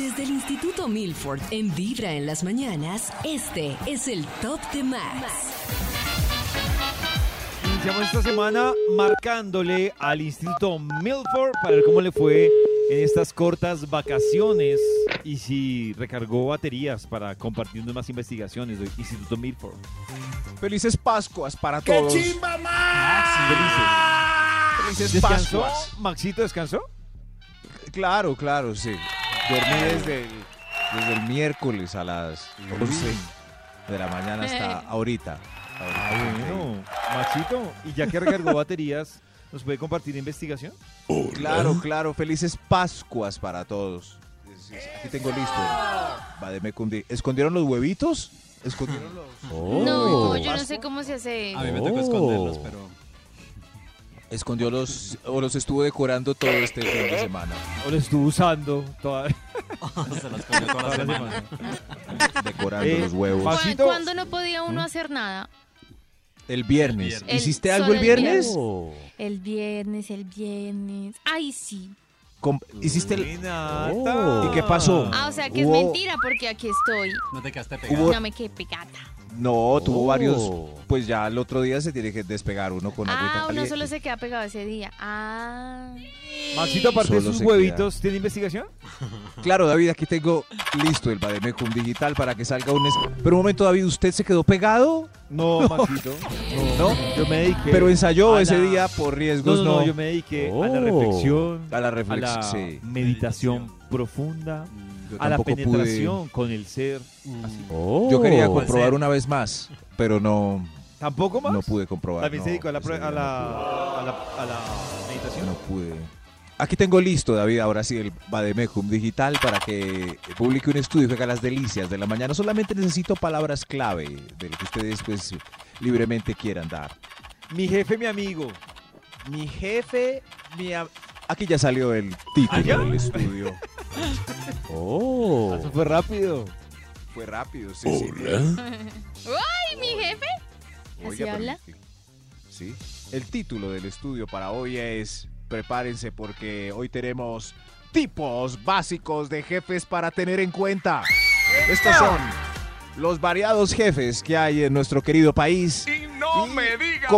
Desde el Instituto Milford en Vibra en las mañanas, este es el Top de Max. Iniciamos esta semana marcándole al Instituto Milford para ver cómo le fue en estas cortas vacaciones y si recargó baterías para compartiendo más investigaciones del Instituto Milford. Felices Pascuas para todos. Felices. Felices ¿Descansó? Pascuas. ¿Maxito descansó? Claro, claro, sí. Dormí desde el, desde el miércoles a las 11 de la mañana hasta ahorita. Ah, bueno. Maxito, y ya que recargó baterías, ¿nos puede compartir investigación? Claro, claro. Felices Pascuas para todos. Aquí tengo listo. Va de Mecundi. ¿Escondieron los huevitos? ¿Escondieron los No, huevitos de yo no sé cómo se hace. A mí me tocó esconderlos, pero Escondió los o los estuvo decorando todo este fin de semana. ¿O lo estuvo usando toda, se las comió toda la semana. Decorando Eh, los huevos. Max- ¿Cu- Maxito. ¿Cuándo no podía uno hacer nada? El viernes. El- ¿Hiciste algo el el viernes? viernes. El viernes, el viernes. Ay, sí. Com- ¿Hiciste el, Renata. ¿Y qué pasó? Ah, o sea que Hubo- es mentira porque aquí estoy. No te quedaste pegado. Hubo- No me quedé pegada. No, tuvo varios. Pues ya el otro día se tiene que despegar uno con agüita Ah, uno caliente. solo se queda pegado ese día. Ah. Maxito, aparte de Solo sus se huevitos, ¿tiene investigación? Claro, David, aquí tengo listo el Bademecum digital para que salga un. es- Pero un momento, David, ¿usted se quedó pegado? No, Maxito. ¿No? Yo me dediqué. Pero ensayó a ese la- día por No, riesgos, no, no. no, yo me dediqué a la reflexión, A la a reflexión. la sí. meditación profunda, Yo a la tampoco penetración con el ser. Así. pude. Yo quería ¿Cuál comprobar ser? una vez más, pero no, ¿Tampoco más? no pude comprobar. También se no, dedicó a la, ese pro- día a no la, a la, a la pude. meditación. No pude. Aquí tengo listo, David, ahora sí, el Bademecum digital para que publique un estudio que haga las delicias de la mañana. Solamente necesito palabras clave de lo que ustedes, pues, libremente quieran dar. Mi jefe, mi amigo. Mi jefe, mi... am- Aquí ya salió el título ¿Ah, ya? del estudio. Oh. Eso fue rápido. Fue rápido, sí, sí. ¡Ay, mi jefe! ¿Así habla? sí. Sí. El título del estudio para hoy es Prepárense porque hoy tenemos tipos básicos de jefes para tener en cuenta. Estos son los variados jefes que hay en nuestro querido país. Y no me diga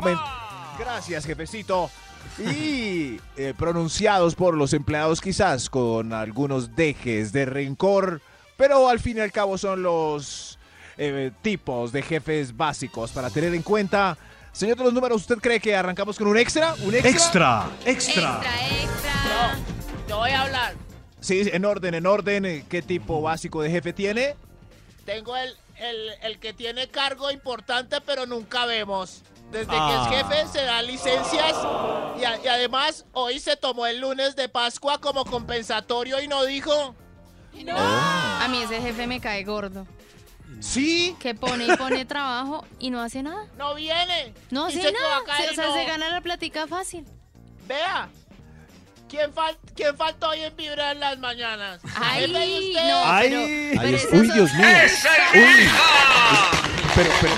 Gracias, jefecito. Y eh, pronunciados por los empleados quizás con algunos dejes de rencor, pero al fin y al cabo son los eh, tipos de jefes básicos para tener en cuenta. Señor de los números, ¿usted cree que arrancamos con un extra? ¿Un extra? Extra, extra. Yo voy a hablar. Sí, en orden, en orden. eh, ¿Qué tipo básico de jefe tiene? Tengo el, el, el que tiene cargo importante, pero nunca vemos. Desde Ah. que es jefe se da licencias y, a- y además hoy se tomó el lunes de Pascua como compensatorio y no dijo. A mí ese jefe me cae gordo. Sí. Que pone y pone trabajo y no hace nada. No viene. No hace nada. Se- o sea, no. se gana la platica fácil. Vea. ¿Quién, fal ¿Quién faltó hoy en Vibra en las mañanas? Ay, no, Ay. pero, Ay, pero es- esa uy, es Dios mío. Uy. Pero, pero,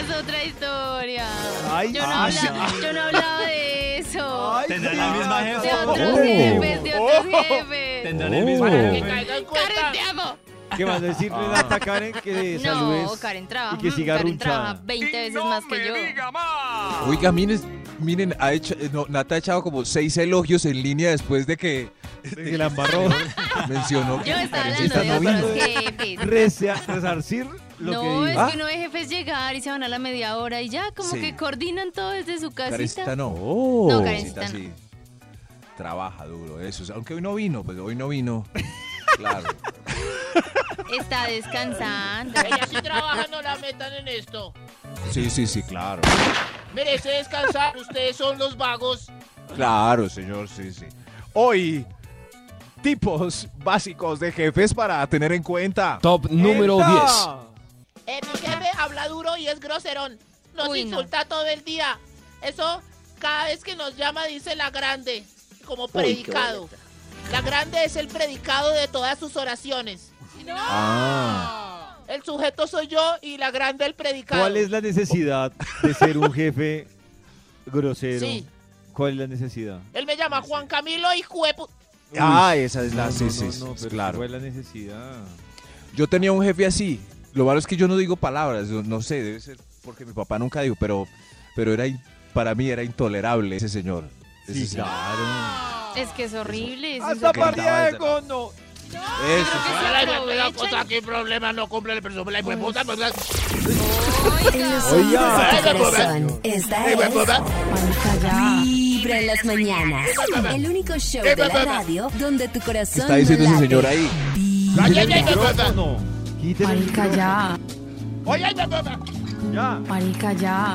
Esa es otra historia. Ay, yo, no ay, hablaba, yo no hablaba de eso. Ay, Tendrán la misma de jefa. otros Oh. jefes, de otros Oh. jefes. Tendrán el mismo que jefe. caiga en cuenta. Karen, te amo. ¿Qué más decir, Renata Karen? Que saludes. No, Karen trabaja. y que siga Karen trabaja 20 veces más que yo. Oiga, miren, miren ha hecho, eh, no, Nata ha echado como seis elogios en línea después de que Que la embarró. mencionó que Yo estaba hablando de otros jefes. Resarcir lo No, que es. Ah. que uno de jefes llegar y se van a la media hora y ya, como Sí. que coordinan todo desde su Karencita casita. no. No, Karencita Karencita no. sí. Trabaja duro, eso. Aunque hoy no vino, pues hoy no vino. Claro. Está descansando. Ella sí trabaja, no la metan en esto. Sí, sí, sí, claro. Merece descansar. Ustedes son los vagos. Claro, señor, sí, sí. Hoy, tipos básicos de jefes para tener en cuenta. Top número 10. Habla duro y es groserón. Nos Uy, no. insulta todo el día. Eso, cada vez que nos llama, dice la grande, como predicado. La grande es el predicado de todas sus oraciones. Ah. El sujeto soy yo y la grande el predicado. ¿Cuál es la necesidad de ser un jefe grosero? Sí. ¿Cuál es la necesidad? Él me llama Juan Camilo y juepu... Ah, esa es la. No, no, sí, no, sí, no, claro. ¿Cuál es la necesidad? Yo tenía un jefe así. Lo malo es que yo no digo palabras. no sé, debe ser porque mi papá nunca dijo, pero, pero era in- para mí era intolerable ese señor. Ese Sí, señor. claro. Es que es horrible. es ¡Hasta insoportable. Pariego, no! Eso que ¿Qué problema? No cumple el presupuesto. La hijueputa, pues, Oiga. de. Esta es. Vibra en las mañanas. El único show de la radio donde tu corazón Está diciendo no ese señor ahí. Ay, ay, Marica, ya. Oye. Ya. Marica, ya.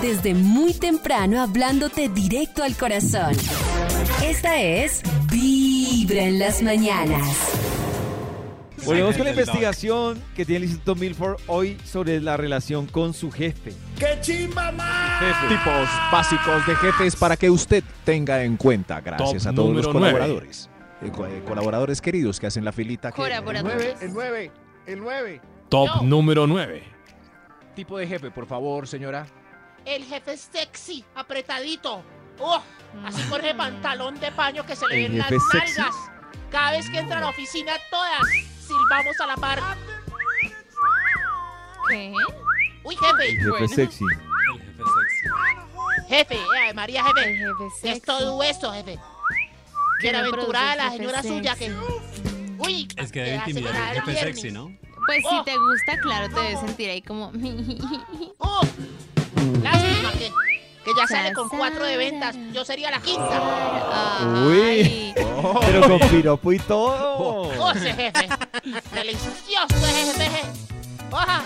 Desde muy temprano hablándote directo al corazón. Esta es Vibra en las mañanas. Volvemos con la investigación que tiene el Instituto Milford hoy sobre la relación con su jefe. Tipos básicos de jefes para que usted tenga en cuenta. Gracias Top a todos los colaboradores. Eh, co- eh, colaboradores queridos que hacen la filita. que- Colaboradores. el 9, el 9. Top Yo. número 9. Tipo de jefe, por favor, señora. El jefe sexy, apretadito. ¡Oh! Así con ese pantalón de paño que se le ¿El ven las sexy? nalgas. Cada vez que entra a la oficina, todas silbamos a la par. ¿Qué? Uy, jefe, El jefe Bueno. sexy. El jefe sexy. jefe, eh, María, El jefe. jefe Es todo esto, jefe. ¿Qué Bienaventurada la el señora suya que. Uy, Es que debe intimidar el jefe sexy, ¿no? Pues Oh. si te gusta, claro, te debes sentir ahí como... ¡Oh! Lástima que, que ya sale con cuatro de ventas. Yo sería la quinta. Uy. Ay. Pero con piropo y todo. ¡Oh, ese jefe! ¡Delicioso ese jefe! ¡Oja!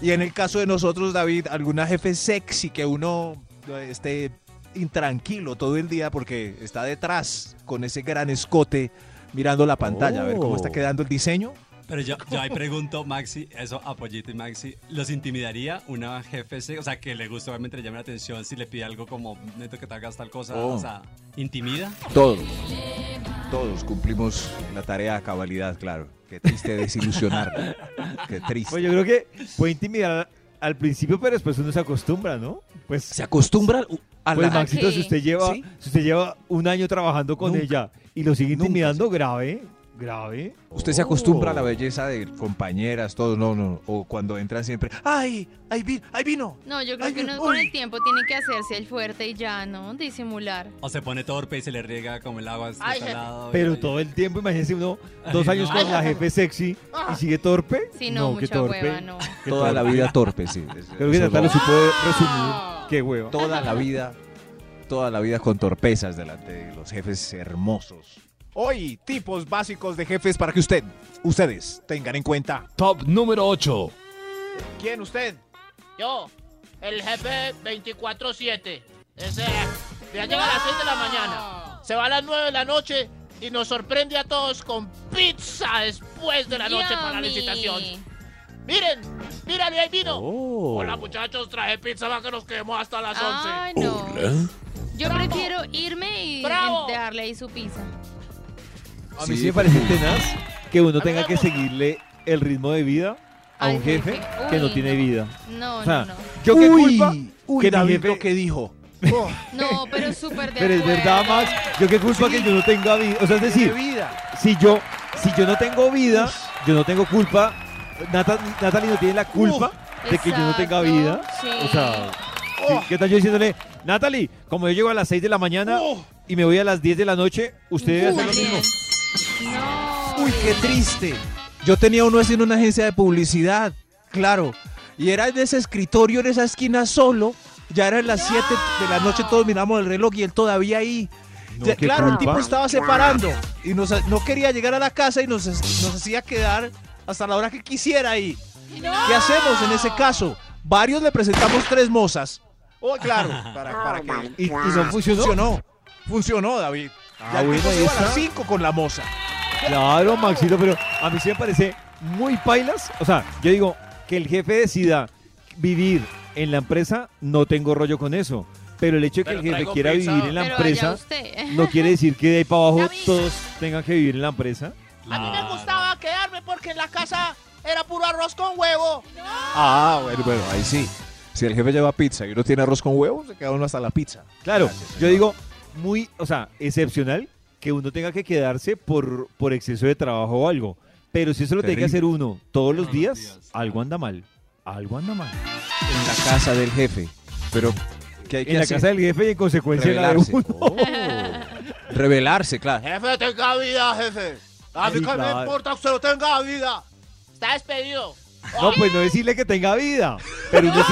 Y en el caso de nosotros, David, alguna jefe sexy que uno eh, esté intranquilo todo el día porque está detrás con ese gran escote mirando la pantalla a ver cómo está Oh. quedando el diseño. Pero yo, yo ahí pregunto, Maxi, eso, Apoyito y Maxi, ¿los intimidaría una jefe? O sea, que le gusta, obviamente le llame la atención si le pide algo como, neto que te hagas tal cosa, Oh. o sea, ¿intimida? Todos. Todos cumplimos la tarea a cabalidad, claro. Qué triste desilusionar. Qué triste. Pues yo creo que puede intimidar al principio, pero después uno se acostumbra, ¿no? Pues, se acostumbra a pues la... Maxito, ¿A si usted lleva, ¿Sí? si usted lleva un año trabajando con Nunca. ella y lo sigue Nunca, intimidando, grave, grave. Usted se acostumbra a la belleza de compañeras, todos, no, no. O cuando entran siempre, ¡ay! ¡Ahí vi- ahí vino! No, yo creo Ay, que uno con el tiempo tiene que hacerse el fuerte y ya, ¿no? Disimular. O se pone torpe y se le riega como el agua hasta Ay, este jefe. lado. Pero y- todo el tiempo, imagínese uno, dos Ay, años no. con la jefe sexy y sigue torpe. Sí, no, qué mucha torpe. hueva, no. Toda la vida torpe, sí. Creo que Natalia lo lo- supo resumir. Qué hueva. Toda la vida, toda la vida con torpezas delante de los jefes hermosos. Hoy, tipos básicos de jefes para que usted, ustedes, tengan en cuenta. Top número 8. ¿Quién usted? Yo, el jefe 24-7. Ese ya llega a las 6 de la mañana. Se va a las 9 de la noche y nos sorprende a todos con pizza después de la noche para la licitación. Miren, miren, ahí vino. Oh. Hola muchachos, traje pizza para que nos quedemos hasta las 11. Ay, no. Yo prefiero irme y Bravo. dejarle ahí su pizza. A mí sí me parece tenaz que uno tenga que seguirle el ritmo de vida a un jefe jefe. que no tiene no. vida. No, O sea, no, no. yo qué Uy, culpa uy, que David jefe- lo que dijo. No, pero súper de Pero es verdad. Max, yo qué culpa Sí. que yo no tenga vida. O sea, es decir, vida. si yo, si yo no tengo vida, yo no tengo culpa. Nata- Natalie no tiene la culpa de que yo no tenga vida. sí. O sea, sí, ¿qué tal yo diciéndole, Natalie, como yo llego a las 6 de la mañana y me voy a las 10 de la noche, usted debe hacer lo mismo. No. Uy, qué triste. Yo tenía uno así en una agencia de publicidad, claro. Y era en ese escritorio, en esa esquina solo. Ya eran las 7 de la noche, todos miramos el reloj y él todavía ahí. No, Ya, claro, el tipo estaba separando y nos, no quería llegar a la casa y nos, nos hacía quedar hasta la hora que quisiera ahí. ¿Qué hacemos en ese caso? Varios le presentamos tres mozas. Oh, claro, para, para que... ¿Y, y no funcionó? Funcionó, funcionó, David. Ah, ya bueno, ahí a las está. 5 con la moza. Claro, Maxito, pero a mí sí me parece muy pailas. O sea, yo digo, que el jefe decida vivir en la empresa, no tengo rollo con eso. Pero el hecho de que Pero el jefe quiera pizza. vivir en la Pero empresa no quiere decir que de ahí para abajo todos tengan que vivir en la empresa. A mí me gustaba quedarme porque en la casa era puro arroz con huevo. Ah, bueno, bueno, ahí sí. Si el jefe lleva pizza y uno tiene arroz con huevo, se queda uno hasta la pizza. Claro, Gracias, yo digo, muy, o sea, excepcional que uno tenga que quedarse por, por exceso de trabajo o algo. Pero si eso lo tiene que hacer uno todos los días, días. algo anda mal. Algo anda mal. En la casa del jefe. Pero, ¿qué hay que En la casa del jefe y en consecuencia en la de Revelarse. uno. Oh. Revelarse, claro. Jefe, tenga vida, jefe. A mí Sí, que me importa que usted no tenga vida. Está despedido. No, pues no decirle que tenga vida. Pero uno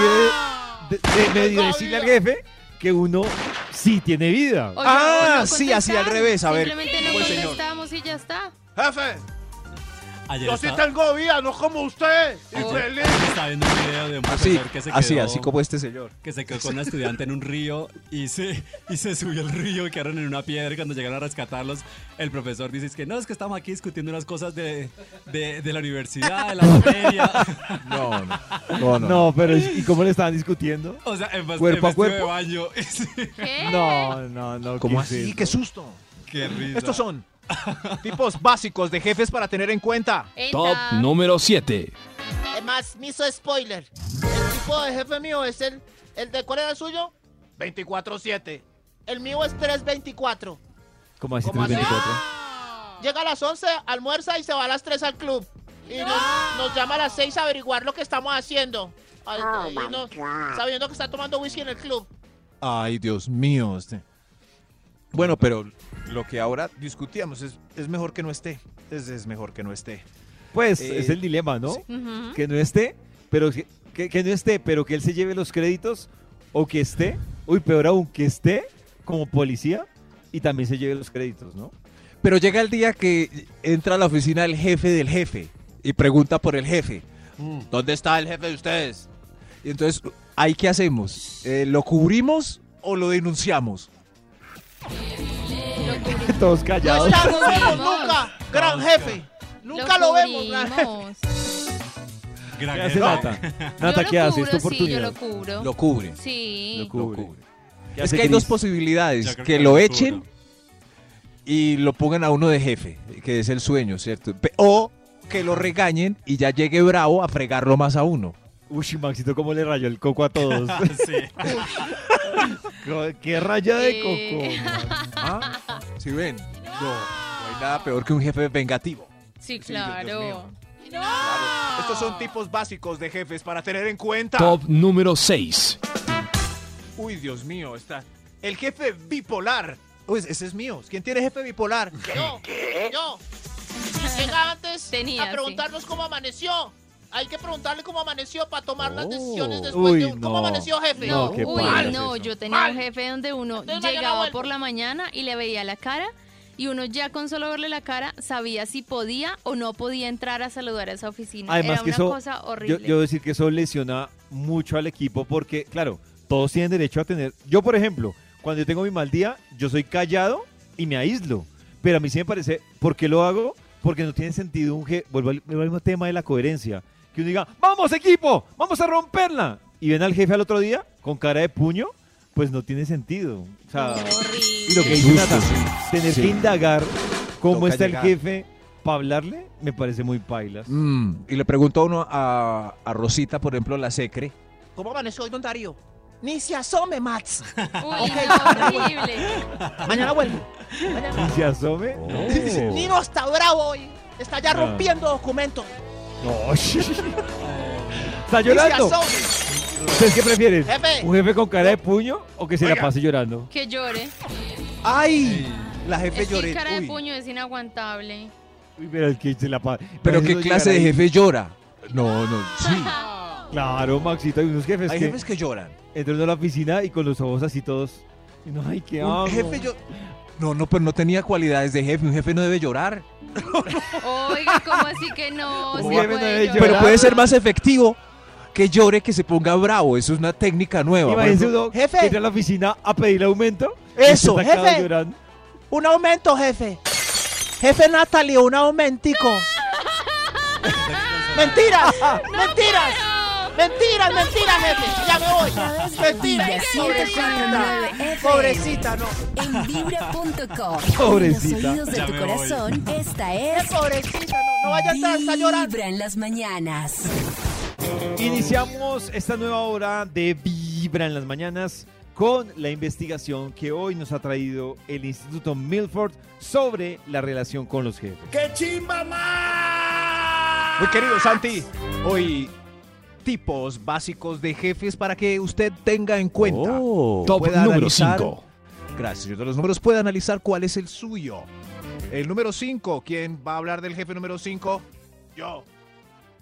de, de medio decirle al jefe que uno sí tiene vida. O Ah, no sí, así al revés, a ver. Simplemente no ¿cómo el señor? contestamos y ya está. Jefe, Ayer yo sí estaba, tengo vida, no como usted. Infeliz. estaba viendo un video de un Así, profesor que se quedó, así, así como este señor. que se quedó con una estudiante en un río y se, y se subió al río y quedaron en una piedra y cuando llegaron a rescatarlos, el profesor dice es que no, es que estamos aquí discutiendo unas cosas de, de, de la universidad, de la materia. No, no. No, no. No, pero ¿y cómo le estaban discutiendo? O sea, en, ¿Cuerpo en a vestido de cuerpo? baño. Sí, ¿Qué? No, no, no. ¿Cómo ¿qué es así? eso? ¡Qué susto! Qué risa. Estos son tipos básicos de jefes para tener en cuenta. Top número 7. Además, me hizo spoiler. El tipo de jefe mío es el, el de ¿cuál era el suyo? 24-7. El mío es 324. ¿Cómo así ¿Cómo así? 324? Llega a las 11, almuerza y se va a las 3 al club. Y nos, nos llama a las 6 a averiguar lo que estamos haciendo. Ay, y no- sabiendo que está tomando whisky en el club. Ay, Dios mío. este. Bueno, pero lo que ahora discutíamos es, es mejor que no esté. Es, es mejor que no esté. Pues Eh, es el dilema, ¿no? sí. Que no esté, pero que, que- que no esté, pero que él se lleve los créditos o que esté, uy, peor aún, que esté como policía y también se lleve los créditos, ¿no? Pero llega el día que entra a la oficina el jefe del jefe y pregunta por el jefe. ¿Dónde está el jefe de ustedes? Y entonces, ¿ahí qué hacemos? Eh, ¿Lo cubrimos o lo denunciamos? Todos No callados. estamos Sí. vemos nunca, gran jefe. Nunca lo, vemos. gran jefe. Gran ¿Qué hace. Nata? Nata, ¿qué hace? cubro, Es tu Sí, yo lo oportunidad. cubro. Lo cubre. Sí. Lo cubre. cubre. ¿Qué Es que hay dos posibilidades. Que que lo lo echen y lo pongan a uno de jefe, que es el sueño, ¿cierto? O que lo regañen y ya llegue bravo a fregarlo más a uno. Uy, Maxito, cómo le rayó el coco a todos. Sí. ¡Qué raya de Eh. coco! ¿Ah? ¿Sí ven? No, no hay nada peor que un jefe vengativo. Sí, claro. Estos son tipos básicos de jefes para tener en cuenta. Top número 6. Uy, Dios mío, está. El jefe bipolar. Uy, ese es mío. ¿Quién tiene jefe bipolar? Yo, yo. Llega antes Tenía, a preguntarnos cómo amaneció. Hay que preguntarle cómo amaneció para tomar las Oh. decisiones después Uy, de un- ¿Cómo no. amaneció, jefe? No, No, qué uy, es no, yo tenía Mal. un jefe donde uno Entonces llegaba por la mañana y le veía la cara y uno ya con solo verle la cara sabía si podía o no podía entrar a saludar a esa oficina. Además Era que una eso, cosa yo, horrible. yo debo decir que eso lesiona mucho al equipo porque, claro, todos tienen derecho a tener... Yo, por ejemplo, cuando yo tengo mi mal día, yo soy callado y me aíslo. Pero a mí sí me parece, ¿por qué lo hago? Porque no tiene sentido un jefe... Vuelvo al, vuelvo al mismo tema de la coherencia. Que uno diga, vamos equipo, vamos a romperla. Y ven al jefe al otro día con cara de puño, pues no tiene sentido. O sea, Horrible. y lo que dice Nata, tener Sí. que indagar cómo Toca está llegar. el jefe para hablarle, me parece muy pailas. Mm, y le pregunto a uno a, a Rosita, por ejemplo, la secre. ¿Cómo amaneció hoy, don Darío? Ni se asome, Mats. Uy, no, horrible. Mañana vuelvo. Mañana. Y se asome. Oh. Nino está bravo hoy. Está ya Ah. rompiendo documentos. No, ¿Está llorando? ¿Ustedes qué prefieren? Jefe. ¿Un jefe con cara de puño o que se la pase llorando? Que llore. ¡Ay! La jefe Es que lloré. cara de Uy. puño es inaguantable. Uy, pero el que se la pase. ¿Pero qué clase de jefe llora? No, no, sí. Claro, Maxito, hay unos jefes Hay que jefes que lloran. entran a la oficina y con los ojos así todos. No, ay, ¿qué? Un jefe yo... No, no, pero no tenía cualidades de jefe. Un jefe no debe llorar. Oiga, ¿cómo así que no? Un jefe no debe llorar. Pero puede ser más efectivo que llore que se ponga bravo. Eso es una técnica nueva. Ejemplo, uno Jefe. entra a la oficina a pedirle aumento. Eso, jefe. llorando. Un aumento, jefe. Jefe Natalie, un aumentico. ¡Mentiras! ¡Mentiras! Mentiras, mentiras, jefe. Ya me voy. Mentira. Vibra Pobrecita. 104.9 FM. Pobrecita, no. En vibra.com. Pobrecita. En los oídos de Ya tu voy. corazón, esta Eh, es. pobrecita, no, no vaya a está llorando. Vibra en las mañanas. Iniciamos esta nueva hora de Vibra en las mañanas con la investigación que hoy nos ha traído el Instituto Milford sobre la relación con los jefes. Muy querido Santi, hoy tipos básicos de jefes para que usted tenga en cuenta. Top Pueda número analizar- 5. Gracias, señor de los números. Puede analizar cuál es el suyo. El número 5, ¿quién va a hablar del jefe número 5? Yo.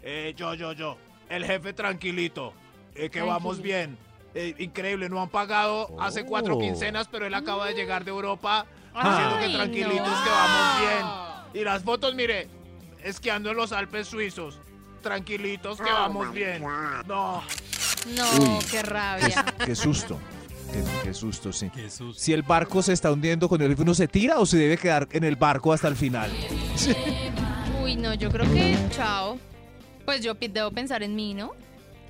Eh, yo, yo, yo. El jefe tranquilito. Eh, que Tranquilo. vamos bien. Eh, increíble, no han pagado hace cuatro Oh. quincenas, pero él acaba de llegar de Europa. Ay, diciendo que tranquilitos, no. que vamos bien. Y las fotos, mire, esquiando en los Alpes suizos. Tranquilitos, que vamos bien. No. No, Uy. qué rabia. Qué susto. Qué, qué susto, sí. Qué susto. Si el barco se está hundiendo con el ¿uno se tira o se debe quedar en el barco hasta el final? Uy, no, yo creo que chao. Pues yo debo pensar en mí, ¿no?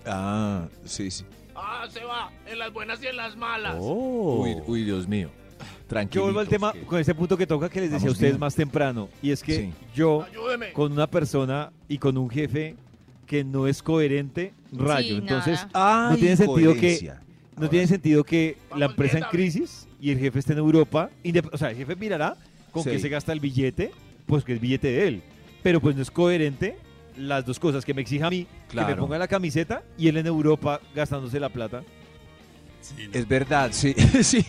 Ah, sí, sí. Ah, se va. En las buenas y en las malas. Uy, uy, Dios mío. Tranquilo. Yo vuelvo al tema con ese punto que toca que les decía a ustedes bien. más temprano, y es que Sí. yo Ayúdeme. con una persona y con un jefe que no es coherente, rayo. Sí, Entonces, nada. no tiene sentido que- no Ahora tiene sentido que la empresa en bien, David. crisis y el jefe esté en Europa. O sea, el jefe mirará con Sí. qué se gasta el billete, pues que es billete de él. Pero pues no es coherente las dos cosas, que me exija a mí que me Claro. ponga la camiseta y él en Europa gastándose la plata. Sí, no. Es verdad, sí, sí.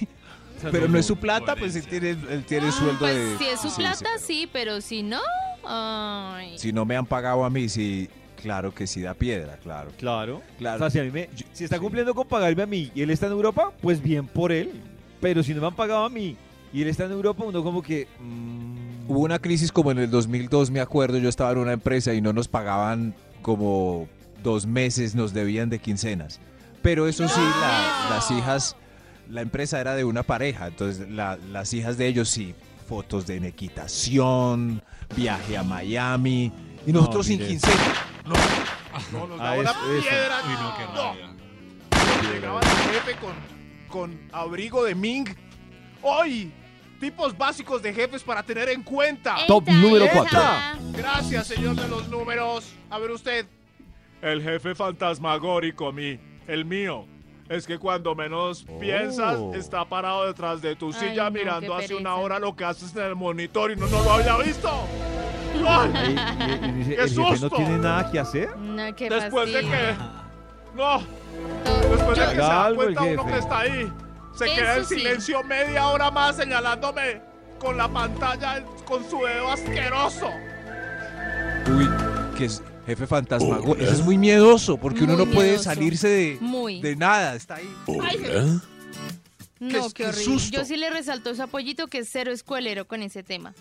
Pero no es su plata, pues él coherencia. tiene, él tiene Ah, sueldo pues de... si es su sí, plata, sí, sí, pero si no, ay. Si no me han pagado a mí, sí, claro que sí da piedra, claro. Claro. Claro. O sea, si, a mí me- si está sí. cumpliendo con pagarme a mí y él está en Europa, pues bien por él. Pero si no me han pagado a mí y él está en Europa, uno como que... mm, Hubo una crisis como en el 2002, me acuerdo, yo estaba en una empresa y no nos pagaban como dos meses, nos debían de quincenas. Pero eso sí, la- las hijas, la empresa era de una pareja, entonces la- las hijas de ellos sí, fotos de en equitación, viaje a Miami, y nosotros sin mire. quincena. No, nos Ah, daba una eso, eso. piedra. Uy, no, qué No. Llegaba el jefe con, con abrigo de Ming. ¡Ay! Tipos básicos de jefes para tener en cuenta. Top número eita. cuatro. Gracias, señor de los números. A ver usted. El jefe fantasmagórico, mi, el mío. Es que cuando menos piensas, está parado detrás de tu Ay, silla no, mirando hace una hora lo que haces en el monitor y no, no lo había visto. ¡Ay! y- y- y dice, ¡Qué el jefe no susto! tiene nada que hacer. No, qué Después de que. No, después de que se da cuenta uno que está ahí. Se Eso queda en sí. silencio media hora más señalándome con la pantalla con su dedo asqueroso. Uy, que es jefe fantasma. Eso es muy miedoso, porque uno no puede salirse de, Muy. de nada, está ahí. Hola. No, Qué- qué, qué horrible. susto. Yo sí le resalto ese apoyito que es cero escuelero con ese tema.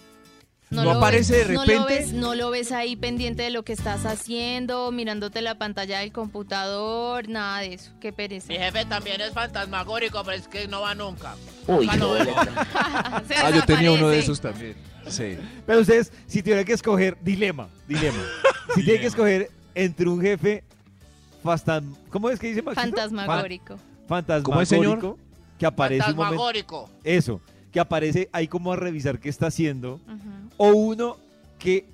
¿No lo aparece ves- de No lo, repente? ves, no lo ves ahí pendiente de lo que estás haciendo, mirándote la pantalla del computador, nada de eso. Qué pereza. Mi jefe también es fantasmagórico, pero es que no va nunca. Uy. Se Ah, yo tenía uno de esos también. Sí. Pero ustedes, si tuvieran que escoger, dilema, dilema. si tienen que escoger entre un jefe fastan... ¿Cómo es que dice Maxito? Fantasmagórico. Fan- ¿Cómo es, señor? fantasmagórico, que aparece un momento... Fantasmagórico. Eso, que aparece ahí como a revisar qué está haciendo. O uno que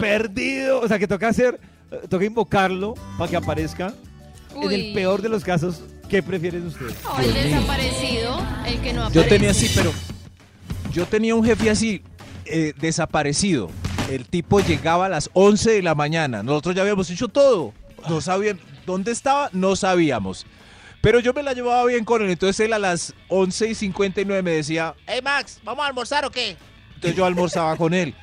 perdido, o sea, que toca hacer, toca invocarlo para que aparezca. En el peor de los casos, ¿qué prefieren ustedes? No, el desaparecido, el que no aparece. Yo tenía así, pero yo tenía un jefe así, eh, desaparecido. El tipo llegaba a las 11 de la mañana. Nosotros ya habíamos hecho todo. No sabían dónde estaba, no sabíamos. Pero yo me la llevaba bien con él. Entonces él a las 11 y 59 me decía, Hey Max, ¿vamos a almorzar o qué? entonces yo almorzaba con él.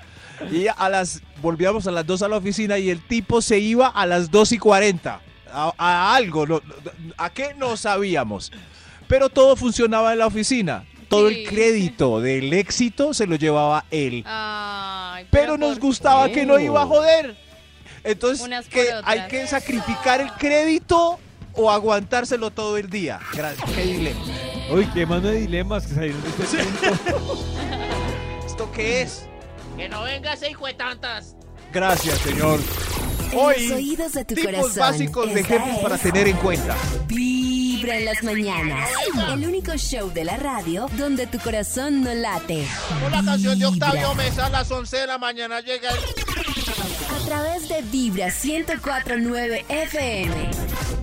Y a las, volvíamos a las 2 a la oficina y el tipo se iba a las 2 y 40. A, a algo, no- ¿a qué? No sabíamos. Pero todo funcionaba en la oficina. Todo Sí. el crédito del éxito se lo llevaba él. Ay, Pero nos gustaba que no iba a joder. Entonces, que hay que sacrificar el crédito o aguantárselo todo el día. Gra- Qué dilema. Uy, qué mano de dilemas que salieron de este punto. ¿Esto qué es? Que no venga ese hijo de tantas. Gracias, señor. En Hoy, los oídos de tu tipos corazón. básicos de jefes para tener en cuenta. Vibra en las mañanas. El único show de la radio donde tu corazón no late. Con la canción de Octavio. Mesa a las 11 de la mañana llega el... A través de Vibra 1049 FM.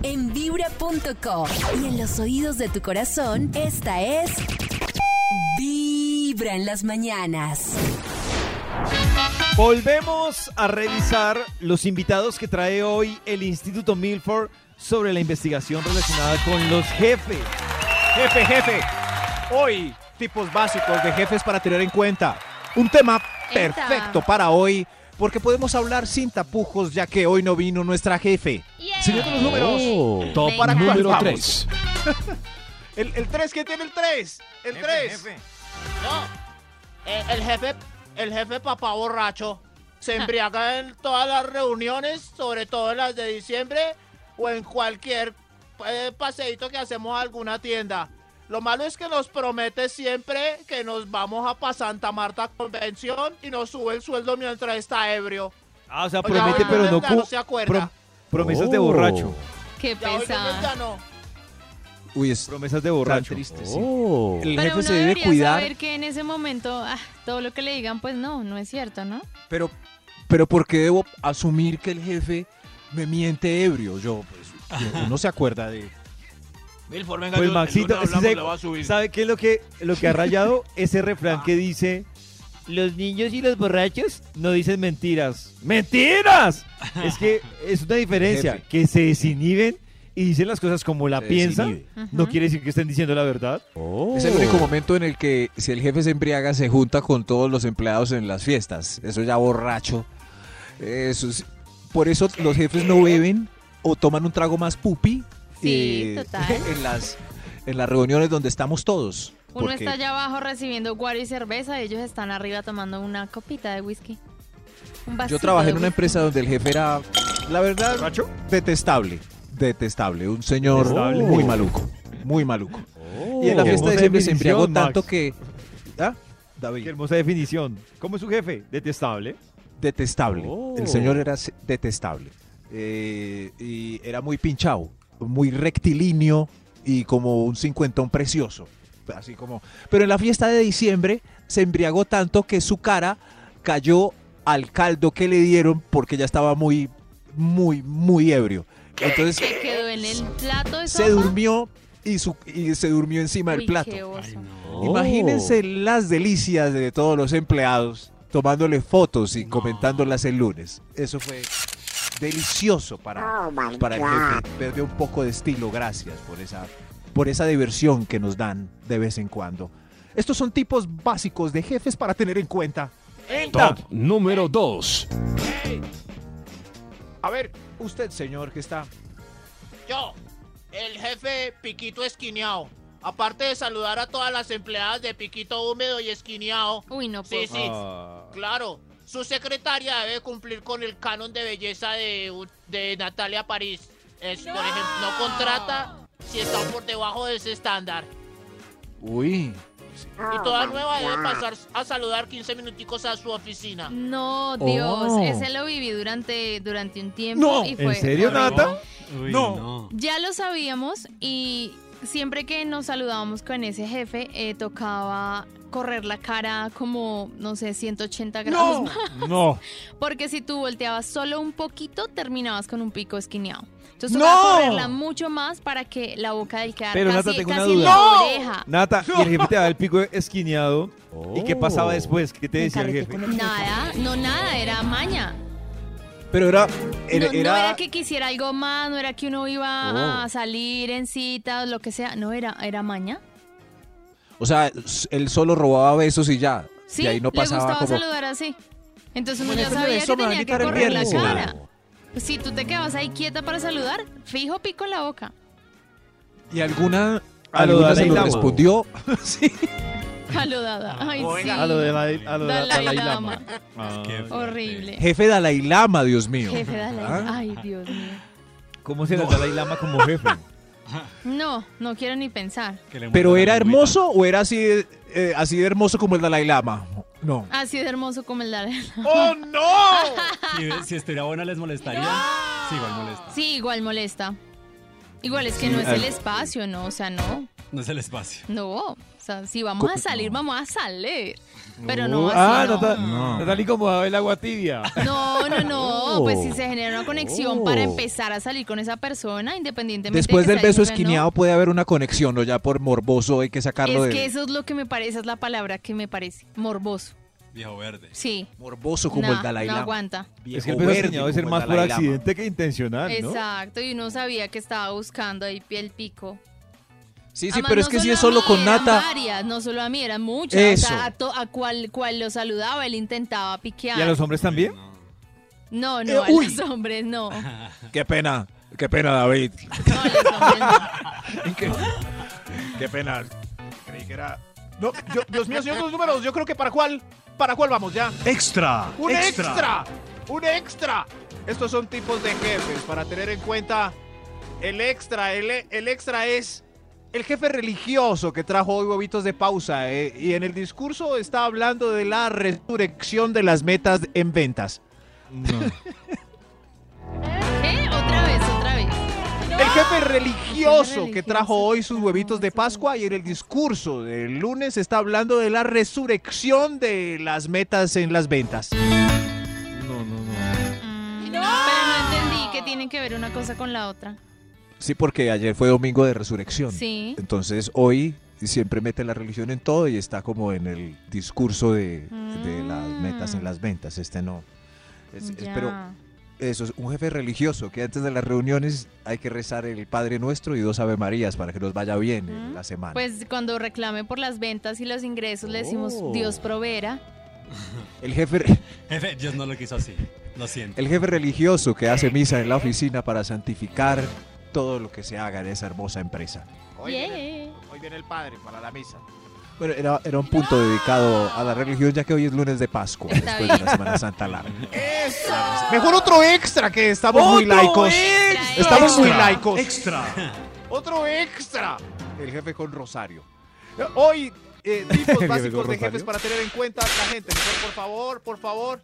En vibra.com. Y en los oídos de tu corazón, esta es. Vibra en las mañanas. Volvemos a revisar los invitados que trae hoy el Instituto Milford sobre la investigación relacionada con los jefes. Jefe, jefe. Hoy, tipos básicos de jefes para tener en cuenta. Un tema perfecto para hoy, porque podemos hablar sin tapujos, ya que hoy no vino nuestra jefe. Yeah. Señor de los números. Oh, top ¿Para número vamos? 3. El, el 3, ¿quién tiene el 3? El 3. No, eh, el jefe, el jefe papá borracho se embriaga en todas las reuniones, sobre todo en las de diciembre o en cualquier eh, paseíto que hacemos a alguna tienda. Lo malo es que nos promete siempre que nos vamos a pa Santa Marta Convención y nos sube el sueldo mientras está ebrio. Ah, o sea, promete, pero no no se acuerda. prom- promesas de Oh. borracho. Qué pesado. Uy, es Promesas de tan borracho. triste, sí. Oh. El Pero jefe uno se debe cuidar, saber que en ese momento ah, todo lo que le digan, pues no, no es cierto, ¿no? pero, pero ¿por qué debo asumir que el jefe me miente ebrio? Yo, pues, uno se acuerda de... Pues Maxito, es que sabe, ¿sabe qué es lo que, lo que ha rayado? Ese refrán que dice, los niños y los borrachos no dicen mentiras. ¡Mentiras! es que es una diferencia, Jefe. que se desinhiben y dicen las cosas como la Se piensan. desinhibe. No quiere decir que estén diciendo la verdad. Oh. Es el único momento en el que si el jefe se embriaga se junta con todos los empleados en las fiestas. Eso ya borracho. Eso es- por eso los jefes no beben o toman un trago más pupi Sí, total. en las en las reuniones donde estamos todos. Uno Porque está allá abajo recibiendo guaro y cerveza, ellos están arriba tomando una copita de whisky. Un yo trabajé en una empresa donde el jefe era, la verdad, detestable. Detestable. Un señor Detestable. muy maluco. Muy maluco. Oh. Y en la fiesta de diciembre se embriagó tanto Max. que... ¿Ah? Qué hermosa definición. ¿Cómo es su jefe? Detestable. detestable. Oh. El señor era detestable. Eh, y era muy pinchado, muy rectilíneo y como un cincuentón precioso. Así como. Pero en la fiesta de diciembre se embriagó tanto que su cara cayó al caldo que le dieron porque ya estaba muy, muy, muy ebrio. Entonces Se quedó en el plato de se durmió y, su, y se durmió encima del plato. qué oso. Ay, no. Oh. Imagínense las delicias de todos los empleados tomándole fotos y comentándolas el lunes. Eso fue delicioso para, para el jefe. Perdió un poco de estilo, gracias por esa, por esa diversión que nos dan de vez en cuando. Estos son tipos básicos de jefes para tener en cuenta. Top número 2. A ver, usted, señor, que está. Yo, el jefe Piquito Esquineado. Aparte de saludar a todas las empleadas de Piquito Húmedo y Esquineado. Uy, no Sí, puedo. sí, Ah. claro. Su secretaria debe cumplir con el canon de belleza de, de Natalia París. Es, Por ejemplo, no contrata si está por debajo de ese estándar. Uy. Y toda nueva debe pasar a saludar 15 minuticos a su oficina. No, Dios, Oh. ese lo viví durante, durante un tiempo No, y fue ¿en serio. Nata? Uy, No. no. Ya lo sabíamos y siempre que nos saludábamos con ese jefe, eh, tocaba correr la cara como, no sé, 180 grados más. No. Porque si tú volteabas solo un poquito, terminabas con un pico esquineado. Entonces ¡No! tocaba correrla mucho más para que la boca del quedara Pero, casi, Nata, tengo una casi en duda. la ¡No! oreja. Nata, y el jefe te da el pico esquineado. ¿Y qué pasaba Oh. después? ¿Qué te decía el jefe? Nada, no nada, era maña. Pero era. No, Era, no era- era que quisiera algo más, no era que uno iba a salir en citas, lo que sea. No, era, era maña. O sea, él solo robaba besos y ya. Sí, y ahí no le pasaba gustaba como. saludar así. Entonces uno Bueno, ya pero sabía eso que a tenía que correr la cara. Pues si tú te quedabas ahí quieta para saludar, fijo pico en la boca. Y alguna. A lo alguna se lo Lama. respondió. sí. Saludada. Ay, sí. A lo de la, a lo de la- Dalai Dalai Lama. Lama. Ah, Qué fuerte. Horrible. Jefe Dalai Lama, Dios mío. Jefe Dalai ¿Ah? Ay, Dios mío. ¿Cómo será el Dalai Lama como jefe? No, no quiero ni pensar. Pero era hermoso o era así de, eh, así de hermoso como el Dalai Lama. No. Así de hermoso como el de Arela. ¡Oh, no! Si, si estuviera buena, ¿les molestaría? Sí, igual molesta. Sí, igual molesta. Igual es que no es el espacio, ¿no? O sea, no. No es el espacio. No. O sea, si vamos a salir, No. vamos a salir. Pero no así, ah, no. no, tan- No. no tan incomodado el agua tibia. No, no, no. Oh. Pues si se genera una conexión Oh. para empezar a salir con esa persona, independientemente Después de que del beso no. esquineado puede haber una conexión, o ya por morboso hay que sacarlo Es de... que eso es lo que me parece, esa es la palabra que me parece. Morboso. Viejo verde. Sí. Morboso como No, el Dalai no Lama. aguanta. Es que el beso verde esquineado debe ser como el más por accidente que intencional, ¿no? Exacto. Y uno sabía que estaba buscando ahí piel pico. Sí, sí, Además, pero es no que si es solo mí, con nata... varias, no solo a mí, eran muchas. O Eso. sea, a, to- a cual, cual lo saludaba, él intentaba piquear. ¿Y a los hombres también? No, no, Eh, a uy. los hombres no. No, Qué pena, qué pena, David. a los hombres no. qué, pena. Creí que era... No, yo- Dios mío, señor, los números. Yo creo que para cuál, para cuál vamos ya. Extra. ¡Un extra! ¡Un extra! Estos son tipos de jefes para tener en cuenta. El extra, el, el extra es el jefe religioso que trajo hoy huevitos de pausa. eh, y en el discurso está hablando de la resurrección de las metas en ventas. ¿Qué? Otra vez, otra vez. El jefe religioso que trajo hoy sus huevitos de Pascua y en el discurso del lunes está hablando de la resurrección de las metas en las ventas. No, no, no. Pero no entendí que tienen que ver una cosa con la otra. Sí, porque ayer fue domingo de resurrección. Sí. Entonces hoy siempre mete la religión en todo y está como en el discurso de, de las metas en las ventas. Este no. Es- es- Ya. pero eso es un jefe religioso que antes de las reuniones hay que rezar el Padre Nuestro y dos Ave Marías para que nos vaya bien en Ujú. la semana. Pues cuando reclame por las ventas y los ingresos le decimos Oh. Dios proveerá. el jefe Jefe, Dios no lo quiso así. Lo siento. el jefe religioso que hace misa en la oficina para santificar todo lo que se haga en esa hermosa empresa. Hoy, Yeah. viene, hoy viene el padre para la misa. Bueno, era, era un punto dedicado a la religión ya que hoy es lunes de Pascua, Está después de la Semana Santa larga. Mejor otro extra que estamos muy ¡Otro laicos. extra! Estamos muy laicos. Extra. Otro extra. El jefe con rosario. Hoy, eh, tipos básicos de jefes para tener en cuenta la gente. Mejor, por favor, por favor.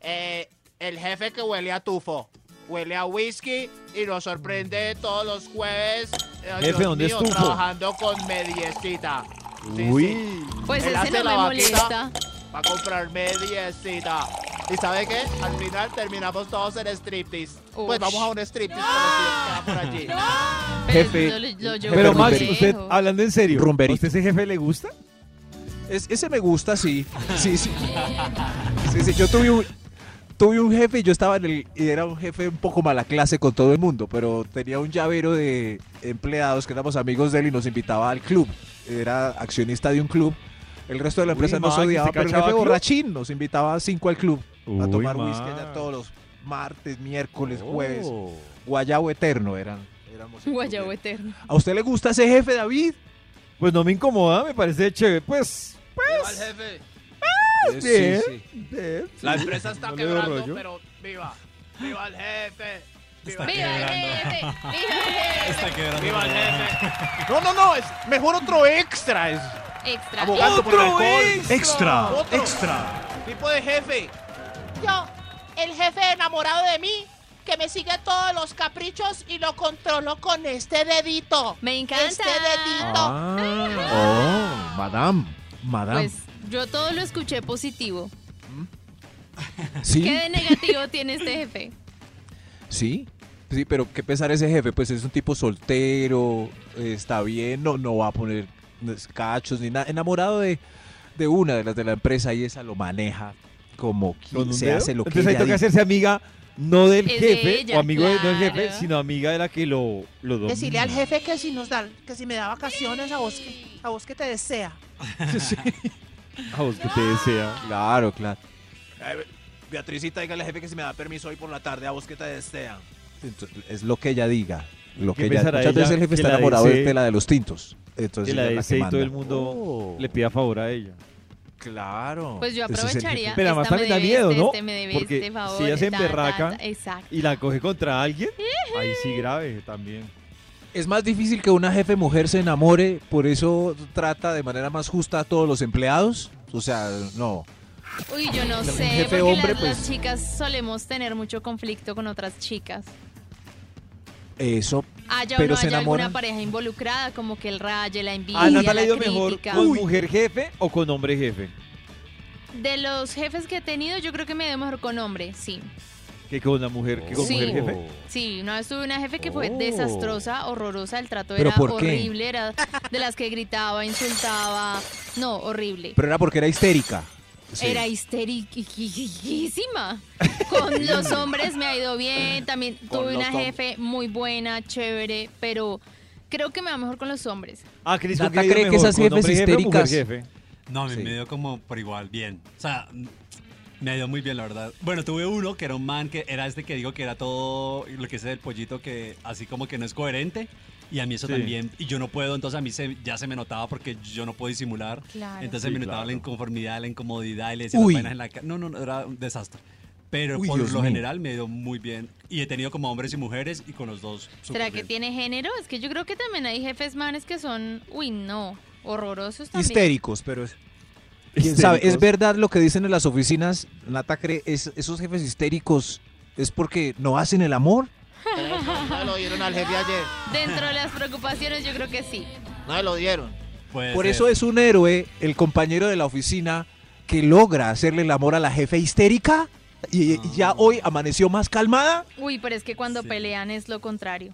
Eh, el jefe que huele a tufo. Huele a whisky y nos sorprende todos los jueves. eh, Jefe, Dios ¿dónde es mío, tufo? Trabajando con mediecita. Sí, Uy. sí. Pues Él ese hace no la me molesta. Va a comprar mediecita. ¿Y sabe qué? Al final terminamos todos en striptease. Pues vamos a un striptease quedan por allí. Pero Jefe- lo- lo Pero Jefe Max, usted, hablando en serio, ¿a Rumberito. ¿usted ese jefe le gusta? Es- ese me gusta, sí. Sí, sí. Sí, sí, Yo tuve un, tuve un jefe y yo estaba en el. Y era un jefe un poco mala clase con todo el mundo, pero tenía un llavero de empleados que éramos amigos de él y nos invitaba al club. Era accionista de un club. El resto de la Uy, empresa nos Max, odiaba, ¿usted pero el jefe borrachín nos invitaba a cinco al club a Uy, tomar whisky ya todos los martes, miércoles, jueves. Oh. Guayabo eterno eran. éramos el club Guayabo eterno. ¿A usted le gusta ese jefe, David? Pues no me incomoda, me parece chévere. Pues, el jefe. Bien. sí, sí. La empresa está no quebrando, pero viva. Viva el jefe. Viva, Está el ¡Viva el quebrando. jefe! ¡Viva el jefe! Está quebrando. viva el jefe. No, no, no, es mejor otro extra. Es Extra. abogando por el ¡Otro alcohol. Extra. Otro. Extra. Tipo de jefe. Yo, el jefe enamorado de mí, que me sigue todos los caprichos y lo controlo con este dedito. Me encanta. Este dedito. Ah, oh, madame, madame. Pues yo todo lo escuché positivo. sí, ¿Qué de negativo tiene este jefe? sí, sí, pero qué pesar ese jefe, pues es un tipo soltero, está bien, no, no va a poner cachos ni nada, enamorado de, de una de las de la empresa y esa lo maneja como ¿Con quien se dedo? hace lo que Entonces ahí ella toca diga. hacerse amiga no del Es de jefe, ella, o amigo de, no del jefe, claro. sino amiga de la que lo, lo domina. Decirle al jefe que si nos da, que si me da vacaciones a vos que, a vos que te desea. A vos que te desea. Claro, claro. Beatricita, dígale al jefe que si me da permiso hoy por la tarde, a vos que te desea. Entonces, es lo que ella diga. Lo ¿Qué que ella, muchas veces ella el jefe está la enamorado de la de los tintos. Entonces Que la ella es la desee y todo el mundo Oh, le pida favor a ella. Claro. Pues yo aprovecharía. Pero además también da miedo, este, ¿no? este me debe Porque este favor, si ella se ta, ta, emberraca ta, y la coge contra alguien, ahí sí grave también. Es más difícil que una jefe mujer se enamore, por eso trata de manera más justa a todos los empleados. O sea, no. Uy, yo no sé, jefe porque hombre, las, las pues- chicas solemos tener mucho conflicto con otras chicas. Eso. Haya Pero o no se haya alguna pareja involucrada, como que el raye, la envidia, ¿A Nata le ha ido mejor crítica. con mujer jefe o con hombre jefe? De los jefes que he tenido, yo creo que me ha ido mejor con hombre, sí. Que con una mujer, que con Sí. mujer jefe. Sí, una vez tuve una jefe que fue Oh. desastrosa, horrorosa, el trato ¿Pero era qué? horrible, era de las que gritaba, insultaba, no, horrible. Pero era porque era histérica. Sí. Era histériquísima. Con los hombres me ha ido bien, también Con tuve una jefe muy buena, chévere, pero creo que me va mejor con los hombres. Ah, Cris, Nata ¿con qué le ha ido cree que mejor, esas con jefes jefe mujer histéricas- jefe? No, a mí Sí. me dio como por igual, bien. O sea, me ha ido muy bien, la verdad. Bueno, tuve uno que era un man que era este que digo que era todo lo que es el pollito que así como que no es coherente. Y a mí eso Sí. también, y yo no puedo, entonces a mí se, ya se me notaba porque yo no puedo disimular. Claro. Entonces Sí, me notaba claro. la inconformidad, la incomodidad, y le decía Uy. las vainas en la cara. No, no, no, era un desastre. Pero Uy, por Dios lo mío. general me ha ido muy bien. Y he tenido como hombres y mujeres y con los dos. ¿Será que bien. tiene género? Es que yo creo que también hay jefes manes que son, uy, no, horrorosos también. Histéricos, pero es- quién sabe, es verdad lo que dicen en las oficinas, Nata cree, es, esos jefes histéricos es porque no hacen el amor. No lo dieron al jefe ayer. Dentro de las preocupaciones yo creo que sí. No lo dieron. Puede Por ser. eso es un héroe el compañero de la oficina que logra hacerle el amor a la jefe histérica y, y ya hoy amaneció más calmada. Uy, pero es que cuando Sí. pelean es lo contrario.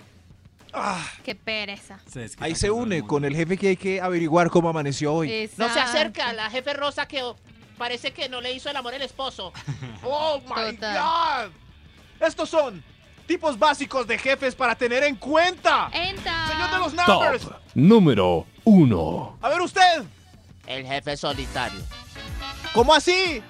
Ah, Qué pereza. Sí, es que ahí se une con el jefe que hay que averiguar cómo amaneció hoy. No se acerca a la jefe rosa que oh, parece que no le hizo el amor el esposo. ¡Oh, my Total. God! Estos son tipos básicos de jefes para tener en cuenta. Enta. Señor de los Top numbers. número 1. A ver usted. El jefe solitario. ¿Cómo así?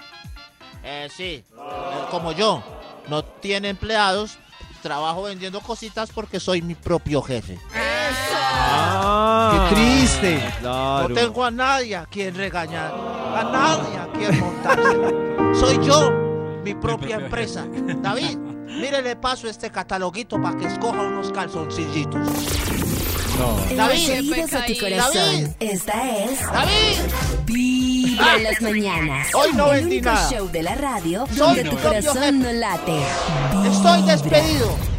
Eh, sí. Eh, como yo. No tiene empleados. Trabajo vendiendo cositas porque soy mi propio jefe. Ah, ¡Qué triste! Claro. No tengo a nadie a quien regañar. A nadie a quien montársela. Soy yo, mi propia empresa. David, mire, le paso este cataloguito para que escoja unos calzoncillitos. En David. David. corazón. Esta es David, Vibra en las mañanas. Hoy no el vendí único nada. show de la radio Soy donde tu corazón jefe. no late. estoy despedido.